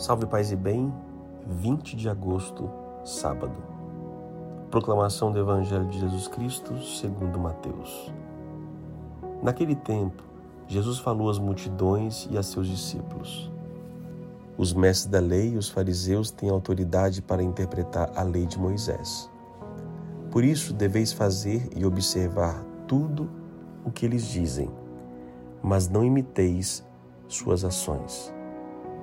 Salve Paz e Bem, 20 de agosto, sábado. Proclamação do Evangelho de Jesus Cristo segundo Mateus. Naquele tempo, Jesus falou às multidões e a seus discípulos. Os mestres da lei e os fariseus têm autoridade para interpretar a lei de Moisés. Por isso deveis fazer e observar tudo o que eles dizem, mas não imiteis suas ações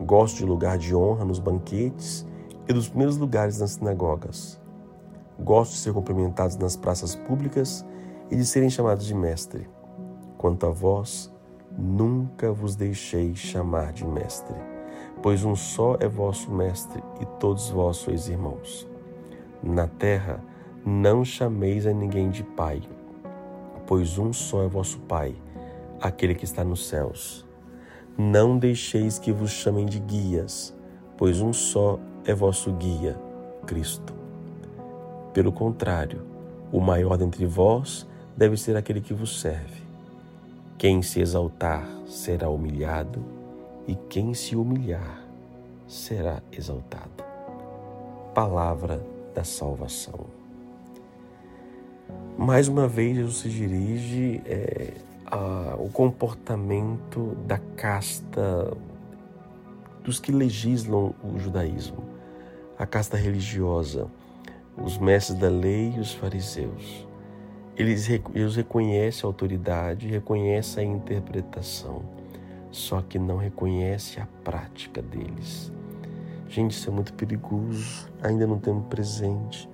Gosto de lugar de honra nos banquetes e dos primeiros lugares nas sinagogas. Gosto de ser cumprimentados nas praças públicas e de serem chamados de mestre. Quanto a vós, nunca vos deixei chamar de mestre, pois um só é vosso mestre e todos vós sois irmãos. Na terra, não chameis a ninguém de pai, pois um só é vosso pai, aquele que está nos céus. Não deixeis que vos chamem de guias, pois um só é vosso guia, Cristo. Pelo contrário, o maior dentre vós deve ser aquele que vos serve. Quem se exaltar será humilhado, e quem se humilhar será exaltado. Palavra da salvação. Mais uma vez, Jesus se dirige é, a, o comportamento da casta dos que legislam o judaísmo, a casta religiosa, os mestres da lei e os fariseus. Eles, eles reconhecem a autoridade, reconhecem a interpretação, só que não reconhecem a prática deles. Gente, isso é muito perigoso, ainda não temos presente.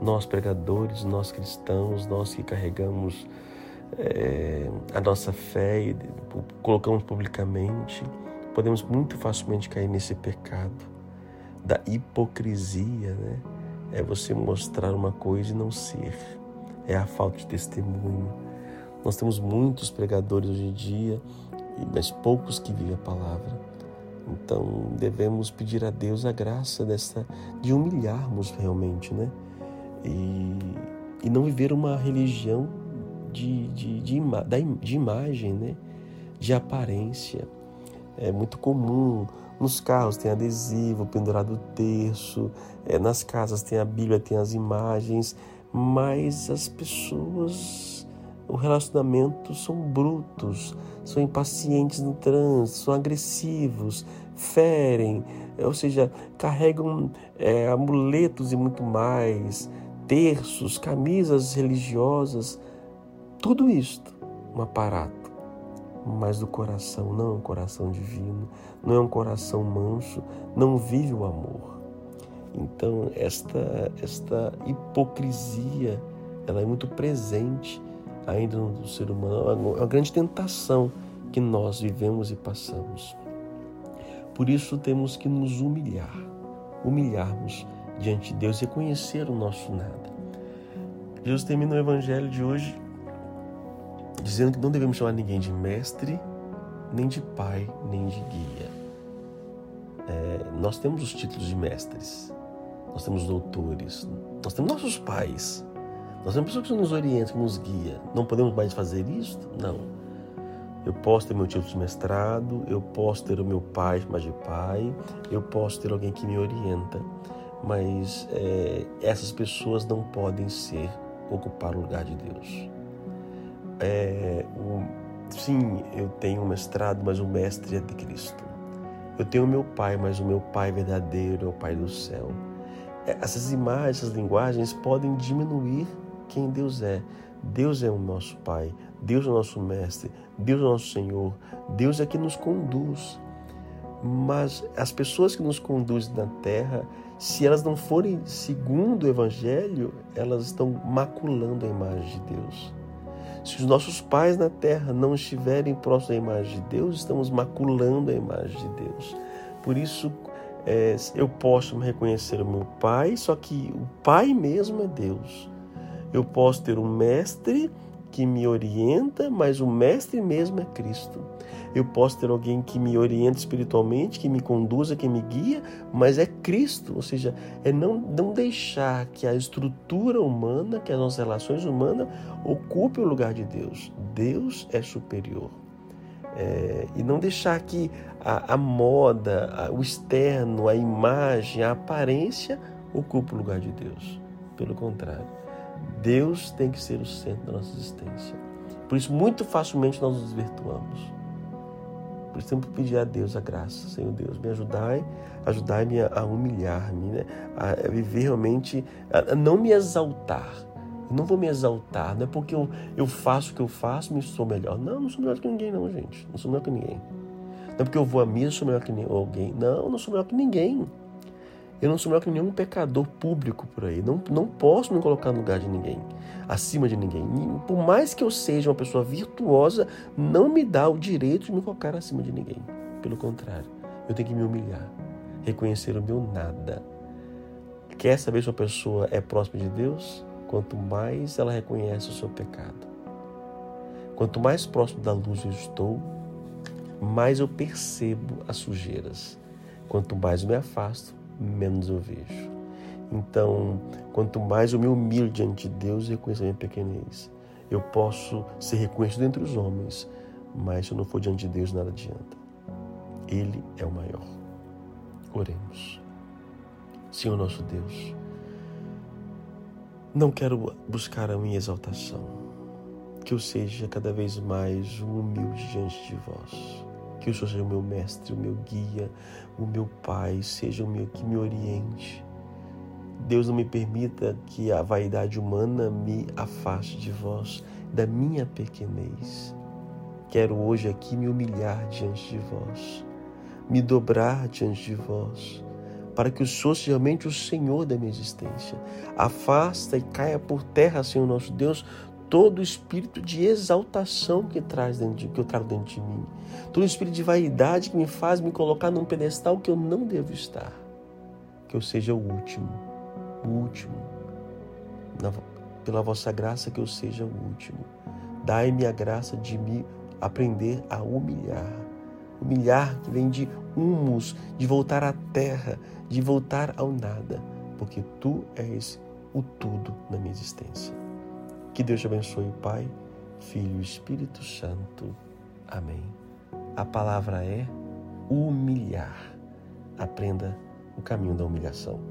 Nós pregadores, nós cristãos, nós que carregamos é, a nossa fé e colocamos publicamente, podemos muito facilmente cair nesse pecado da hipocrisia, né? É você mostrar uma coisa e não ser. É a falta de testemunho. Nós temos muitos pregadores hoje em dia, mas poucos que vivem a palavra. Então devemos pedir a Deus a graça dessa de humilharmos realmente, né? E, e não viver uma religião de, de, de, ima, de imagem, né? de aparência. É muito comum. Nos carros tem adesivo, pendurado terço, é, nas casas tem a Bíblia, tem as imagens, mas as pessoas, o relacionamento são brutos, são impacientes no trânsito, são agressivos, ferem, é, ou seja, carregam é, amuletos e muito mais, terços, camisas religiosas tudo isto, um aparato, mas o coração não é um coração divino, não é um coração manso, não vive o amor. Então, esta, esta hipocrisia, ela é muito presente ainda no ser humano, é uma grande tentação que nós vivemos e passamos. Por isso temos que nos humilhar, humilharmos diante de Deus, reconhecer o nosso nada. Jesus termina o evangelho de hoje dizendo que não devemos chamar ninguém de mestre, nem de pai, nem de guia. É, nós temos os títulos de mestres, nós temos doutores, nós temos nossos pais, nós temos pessoas que nos orientam, que nos guia. Não podemos mais fazer isso? Não. Eu posso ter meu título de mestrado, eu posso ter o meu pai chamado de pai, eu posso ter alguém que me orienta, mas é, essas pessoas não podem ser ocupar o lugar de Deus é, sim, eu tenho um mestrado, mas o mestre é de Cristo. Eu tenho meu pai, mas o meu pai verdadeiro é o pai do céu. É, essas imagens, essas linguagens podem diminuir quem Deus é. Deus é o nosso Pai, Deus é o nosso Mestre, Deus é o nosso Senhor, Deus é que nos conduz. Mas as pessoas que nos conduzem na terra, se elas não forem segundo o Evangelho, elas estão maculando a imagem de Deus. Se os nossos pais na terra não estiverem próximos da imagem de Deus, estamos maculando a imagem de Deus. Por isso, é, eu posso reconhecer o meu pai, só que o pai mesmo é Deus. Eu posso ter um mestre que me orienta, mas o mestre mesmo é Cristo. Eu posso ter alguém que me orienta espiritualmente, que me conduza, que me guia, mas é Cristo. Ou seja, é não, não deixar que a estrutura humana, que as nossas relações humanas, ocupe o lugar de Deus. Deus é superior. É, e não deixar que a, a moda, a, o externo, a imagem, a aparência ocupe o lugar de Deus. Pelo contrário, Deus tem que ser o centro da nossa existência. Por isso, muito facilmente nós nos desvirtuamos. Por isso, temos que pedir a Deus a graça. Senhor Deus, me ajudai, ajudai-me a humilhar-me, né? a viver realmente, a não me exaltar eu não vou me exaltar, não é porque eu, eu faço o que eu faço, me sou melhor. Não, não sou melhor que ninguém, não, gente. Não sou melhor que ninguém. Não é porque eu vou a missa, sou melhor que alguém. Não, não sou melhor que ninguém. Eu não sou melhor que nenhum pecador público por aí. Não, não posso me colocar no lugar de ninguém, acima de ninguém. Por mais que eu seja uma pessoa virtuosa, não me dá o direito de me colocar acima de ninguém. Pelo contrário, eu tenho que me humilhar, reconhecer o meu nada. Quer saber se uma pessoa é próxima de Deus? quanto mais ela reconhece o seu pecado. Quanto mais próximo da luz eu estou, mais eu percebo as sujeiras. Quanto mais eu me afasto, menos eu vejo. Então, quanto mais eu me humilho diante de Deus e reconheço a minha pequenez, eu posso ser reconhecido entre os homens, mas se eu não for diante de Deus, nada adianta. Ele é o maior. Oremos. Senhor nosso Deus, não quero buscar a minha exaltação, que eu seja cada vez mais um humilde diante de vós. Que o Senhor seja o meu mestre, o meu guia, o meu pai, seja o meu que me oriente. Deus não me permita que a vaidade humana me afaste de vós, da minha pequenez. Quero hoje aqui me humilhar diante de vós, me dobrar diante de vós para que o Senhor seja realmente o Senhor da minha existência. Afasta e caia por terra, Senhor nosso Deus, todo espírito de exaltação que traz de, que eu trago dentro de mim, todo o espírito de vaidade que me faz me colocar num pedestal que eu não devo estar. Que eu seja o último, o último. Na, pela vossa graça que eu seja o último. Dai-me a graça de me aprender a humilhar. Humilhar que vem de humus, de voltar à terra, de voltar ao nada, porque tu és o tudo na minha existência. Que Deus te abençoe, Pai, Filho e Espírito Santo. Amém. A palavra é humilhar. Aprenda o caminho da humilhação.